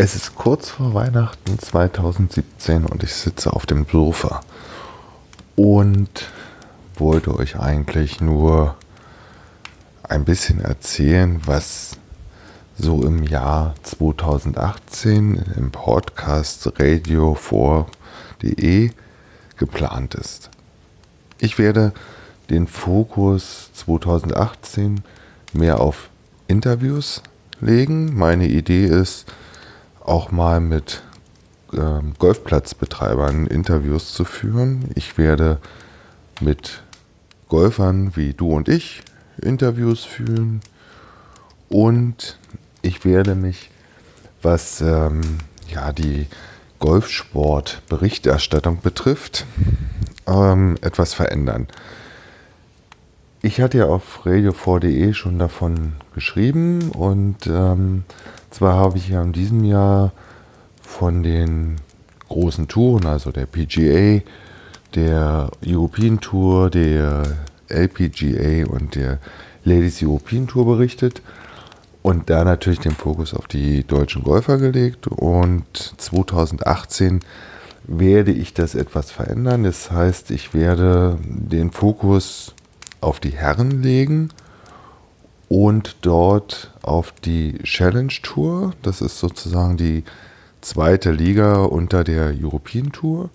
Es ist kurz vor Weihnachten 2017 und ich sitze auf dem Sofa und wollte euch eigentlich nur ein bisschen erzählen, was so im Jahr 2018 im Podcast radio4.de geplant ist. Ich werde den Fokus 2018 mehr auf Interviews legen. Meine Idee ist, auch mal mit ähm, Golfplatzbetreibern Interviews zu führen. Ich werde mit Golfern wie du und ich Interviews führen und ich werde mich, was ähm, ja, die Golfsport-Berichterstattung betrifft, ähm, etwas verändern. Ich hatte ja auf radio4.de schon davon geschrieben und ähm, zwar habe ich ja in diesem Jahr von den großen Touren, also der PGA, der European Tour, der LPGA und der Ladies European Tour berichtet und da natürlich den Fokus auf die deutschen Golfer gelegt. Und 2018 werde ich das etwas verändern. Das heißt, ich werde den Fokus auf die Herren legen und dort auf die Challenge Tour. Das ist sozusagen die zweite Liga unter der European Tour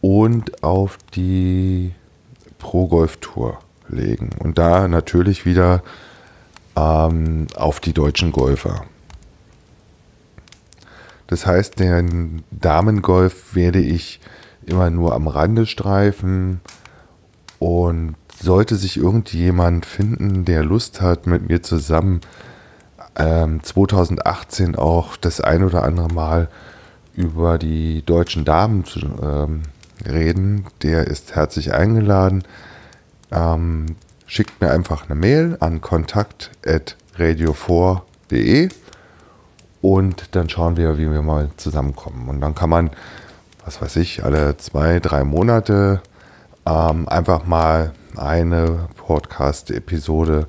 und auf die Pro Golf Tour legen. Und da natürlich wieder ähm, auf die deutschen Golfer. Das heißt, den Damengolf werde ich immer nur am Rande streifen und sollte sich irgendjemand finden, der Lust hat, mit mir zusammen ähm, 2018 auch das ein oder andere Mal über die deutschen Damen zu ähm, reden, der ist herzlich eingeladen. Ähm, schickt mir einfach eine Mail an kontakt.radio4.de und dann schauen wir, wie wir mal zusammenkommen. Und dann kann man, was weiß ich, alle zwei, drei Monate ähm, einfach mal eine Podcast-Episode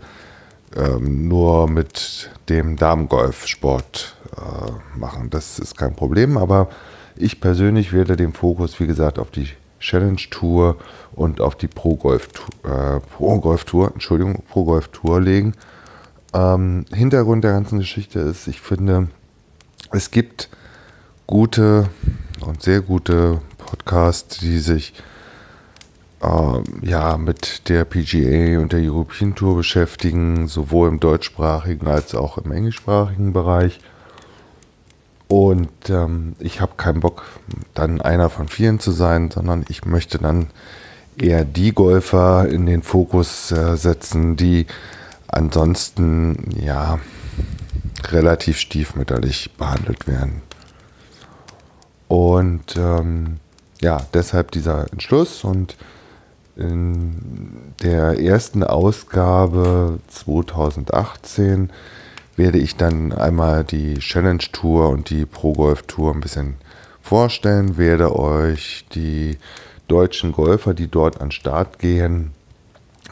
ähm, nur mit dem Damengolfsport äh, machen. Das ist kein Problem, aber ich persönlich werde den Fokus, wie gesagt, auf die Challenge Tour und auf die Pro Golf, äh, Pro Golf Tour, Pro legen. Ähm, Hintergrund der ganzen Geschichte ist, ich finde, es gibt gute und sehr gute Podcasts, die sich ja, mit der PGA und der European Tour beschäftigen, sowohl im deutschsprachigen als auch im englischsprachigen Bereich. Und ähm, ich habe keinen Bock, dann einer von vielen zu sein, sondern ich möchte dann eher die Golfer in den Fokus äh, setzen, die ansonsten ja relativ stiefmütterlich behandelt werden. Und ähm, ja, deshalb dieser Entschluss und in der ersten Ausgabe 2018 werde ich dann einmal die Challenge Tour und die Pro Golf Tour ein bisschen vorstellen, werde euch die deutschen Golfer, die dort an Start gehen,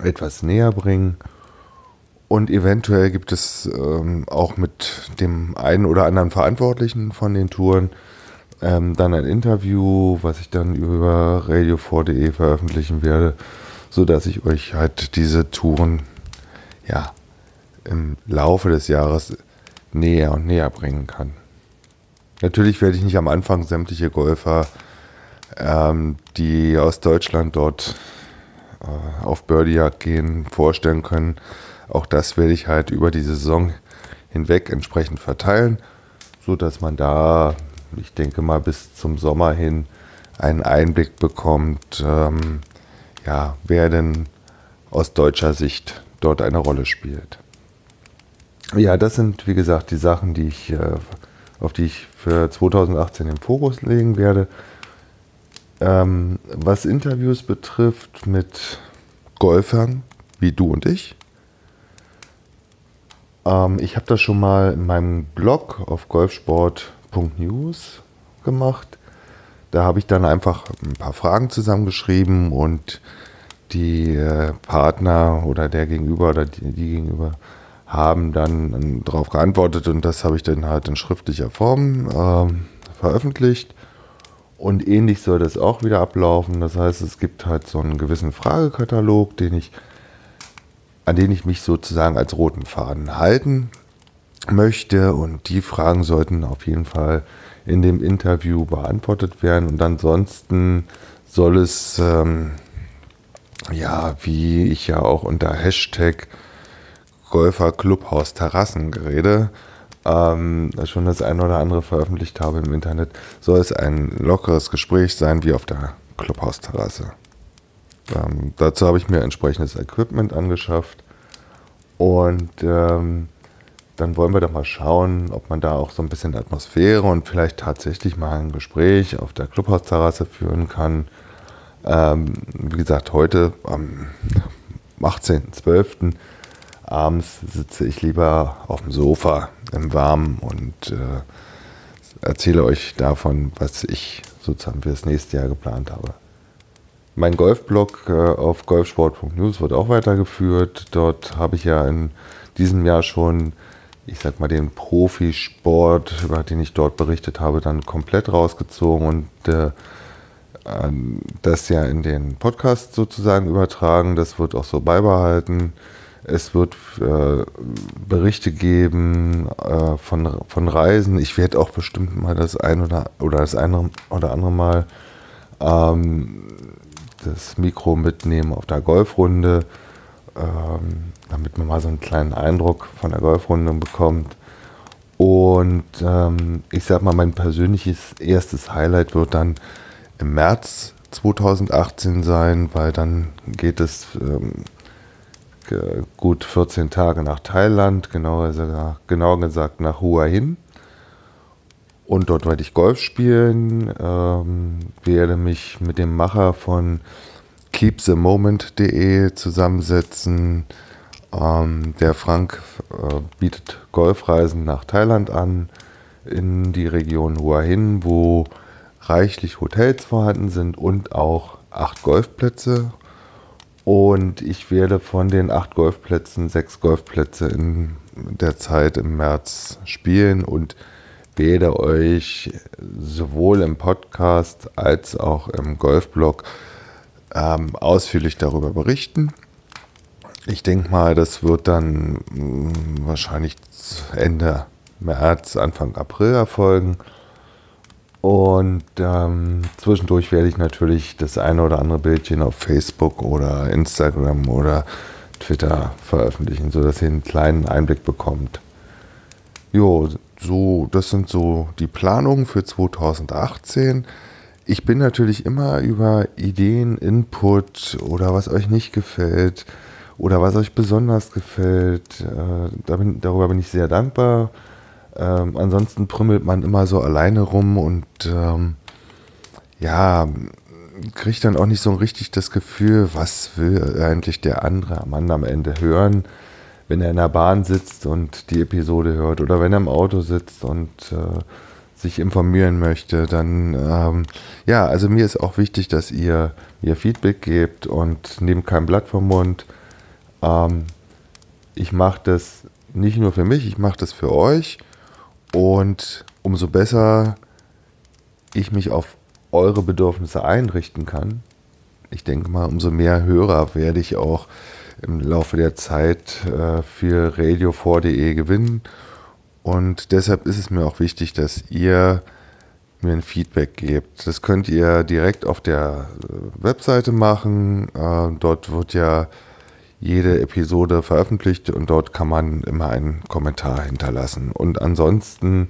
etwas näher bringen. Und eventuell gibt es ähm, auch mit dem einen oder anderen Verantwortlichen von den Touren ähm, dann ein Interview, was ich dann über radio4.de veröffentlichen werde, sodass ich euch halt diese Touren ja im Laufe des Jahres näher und näher bringen kann. Natürlich werde ich nicht am Anfang sämtliche Golfer, ähm, die aus Deutschland dort äh, auf Birdiejagd gehen, vorstellen können. Auch das werde ich halt über die Saison hinweg entsprechend verteilen, sodass man da ich denke mal, bis zum Sommer hin einen Einblick bekommt, ähm, ja, wer denn aus deutscher Sicht dort eine Rolle spielt. ja, das sind, wie gesagt, die Sachen, die ich, äh, auf die ich für 2018 den Fokus legen werde. Ähm, was Interviews betrifft mit Golfern wie du und ich, ähm, ich habe das schon mal in meinem Blog auf golfsport.news gemacht. Da habe ich dann einfach ein paar Fragen zusammengeschrieben und die äh, Partner oder der Gegenüber oder die, die Gegenüber haben dann darauf geantwortet und das habe ich dann halt in schriftlicher Form äh, veröffentlicht. Und ähnlich soll das auch wieder ablaufen. Das heißt, es gibt halt so einen gewissen Fragekatalog, den ich, an den ich mich sozusagen als roten Faden halten möchte. Und die Fragen sollten auf jeden Fall in dem Interview beantwortet werden. Und ansonsten soll es, ähm, ja, wie ich ja auch unter Hashtag Golfer Clubhaus Terrassengerede ähm, schon das eine oder andere veröffentlicht habe im Internet, soll es ein lockeres Gespräch sein wie auf der Clubhausterrasse. Ähm, dazu habe ich mir entsprechendes Equipment angeschafft und ähm, dann wollen wir doch mal schauen, ob man da auch so ein bisschen Atmosphäre und vielleicht tatsächlich mal ein Gespräch auf der Clubhausterrasse führen kann. Ähm, wie gesagt, heute am 18.12 abends sitze ich lieber auf dem Sofa im Warmen und äh, erzähle euch davon, was ich sozusagen für das nächste Jahr geplant habe. Mein Golfblog äh, auf golfsport.news wird auch weitergeführt. Dort habe ich ja in diesem Jahr schon, ich sag mal, den Profisport, über den ich dort berichtet habe, dann komplett rausgezogen und äh, ähm, das ja in den Podcast sozusagen übertragen. Das wird auch so beibehalten. Es wird äh, Berichte geben äh, von, von Reisen. Ich werde auch bestimmt mal das ein oder, oder das eine oder andere Mal ähm, das Mikro mitnehmen auf der Golfrunde, ähm, damit man mal so einen kleinen Eindruck von der Golfrunde bekommt. Und ähm, ich sag mal, mein persönliches erstes Highlight wird dann im März 2018 sein, weil dann geht es ähm, gut 14 Tage nach Thailand, genauer, genauer gesagt nach Hua Hin. Und dort werde ich Golf spielen, ähm, werde mich mit dem Macher von keepthemoment.de zusammensetzen. Ähm, der Frank äh, bietet Golfreisen nach Thailand an, in die Region Hua Hin, wo reichlich Hotels vorhanden sind und auch acht Golfplätze und ich werde von den acht Golfplätzen sechs Golfplätze in der Zeit im März spielen und werde euch sowohl im Podcast als auch im Golfblog ähm, ausführlich darüber berichten. Ich denke mal, das wird dann mh, hm, wahrscheinlich Ende März, Anfang April erfolgen. Und ähm, zwischendurch werde ich natürlich das eine oder andere Bildchen auf Facebook oder Instagram oder Twitter veröffentlichen, sodass ihr einen kleinen Einblick bekommt. Jo, so, das sind so die Planungen für 2018. Ich bin natürlich immer über Ideen, Input oder was euch nicht gefällt oder was euch besonders gefällt. Äh, bin, darüber bin ich sehr dankbar. Ähm, ansonsten prümmelt man immer so alleine rum und ähm, ja, kriegt dann auch nicht so richtig das Gefühl, was will eigentlich der andere Mann am Ende hören, wenn er in der Bahn sitzt und die Episode hört oder wenn er im Auto sitzt und äh, sich informieren möchte, dann ähm, ja, also mir ist auch wichtig, dass ihr mir Feedback gebt und nehmt kein Blatt vom Mund. Ähm, ich mache das nicht nur für mich, ich mache das für euch und umso besser ich mich auf eure Bedürfnisse einrichten kann, ich denke mal, umso mehr Hörer werde ich auch im Laufe der Zeit äh, für radio4.de gewinnen. Und deshalb ist es mir auch wichtig, dass ihr mir ein Feedback gebt. Das könnt ihr direkt auf der äh, Webseite machen. Äh, dort wird ja jede Episode veröffentlicht und dort kann man immer einen Kommentar hinterlassen. Und ansonsten,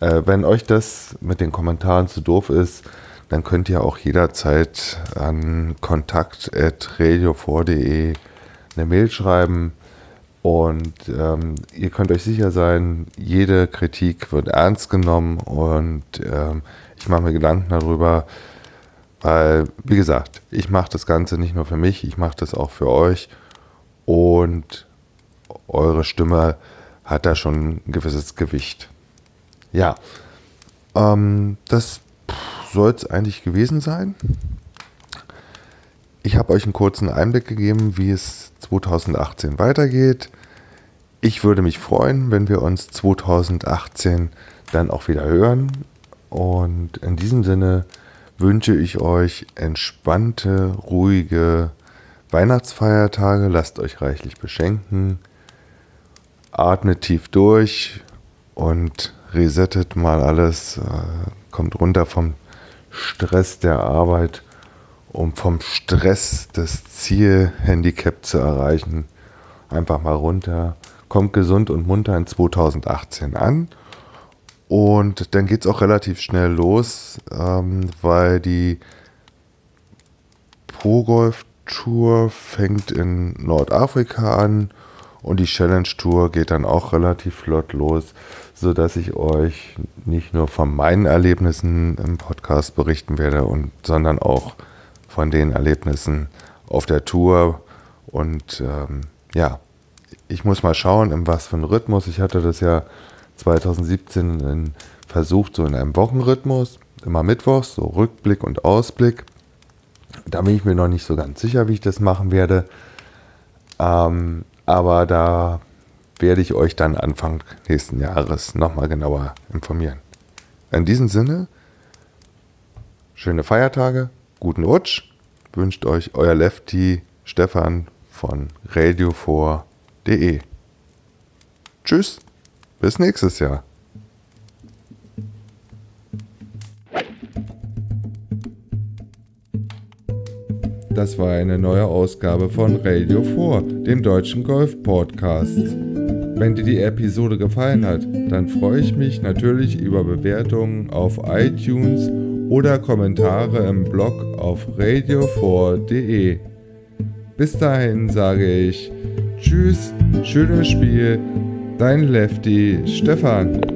äh, wenn euch das mit den Kommentaren zu doof ist, dann könnt ihr auch jederzeit an kontakt.radio4.de eine Mail schreiben. Und ähm, ihr könnt euch sicher sein, jede Kritik wird ernst genommen und ähm, ich mache mir Gedanken darüber, weil, wie gesagt, ich mache das Ganze nicht nur für mich, ich mache das auch für euch und eure Stimme hat da schon ein gewisses Gewicht. Ja, ähm, das soll es eigentlich gewesen sein. Ich habe euch einen kurzen Einblick gegeben, wie es 2018 weitergeht. Ich würde mich freuen, wenn wir uns 2018 dann auch wieder hören. Und in diesem Sinne wünsche ich euch entspannte, ruhige Weihnachtsfeiertage. Lasst euch reichlich beschenken. Atmet tief durch und resettet mal alles. Äh, kommt runter vom Stress der Arbeit um vom Stress das Zielhandicap zu erreichen. Einfach mal runter, kommt gesund und munter in 2018 an. Und dann geht es auch relativ schnell los, ähm, weil die Pro Golf Tour fängt in Nordafrika an und die Challenge Tour geht dann auch relativ flott los, sodass ich euch nicht nur von meinen Erlebnissen im Podcast berichten werde, und, sondern auch von den Erlebnissen auf der Tour. Und ähm, ja, ich muss mal schauen, in was für einem Rhythmus. Ich hatte das ja 2017 in, versucht, so in einem Wochenrhythmus, immer mittwochs, so Rückblick und Ausblick. Da bin ich mir noch nicht so ganz sicher, wie ich das machen werde. Ähm, aber da werde ich euch dann Anfang nächsten Jahres nochmal genauer informieren. In diesem Sinne, schöne Feiertage, guten Rutsch. Wünscht euch euer Lefty Stefan von radio4.de. Tschüss, bis nächstes Jahr. Das war eine neue Ausgabe von Radio 4, dem deutschen Golf-Podcast. Wenn dir die Episode gefallen hat, dann freue ich mich natürlich über Bewertungen auf iTunes oder Kommentare im Blog auf radio4.de. Bis dahin sage ich Tschüss, schönes Spiel, dein Lefty Stefan.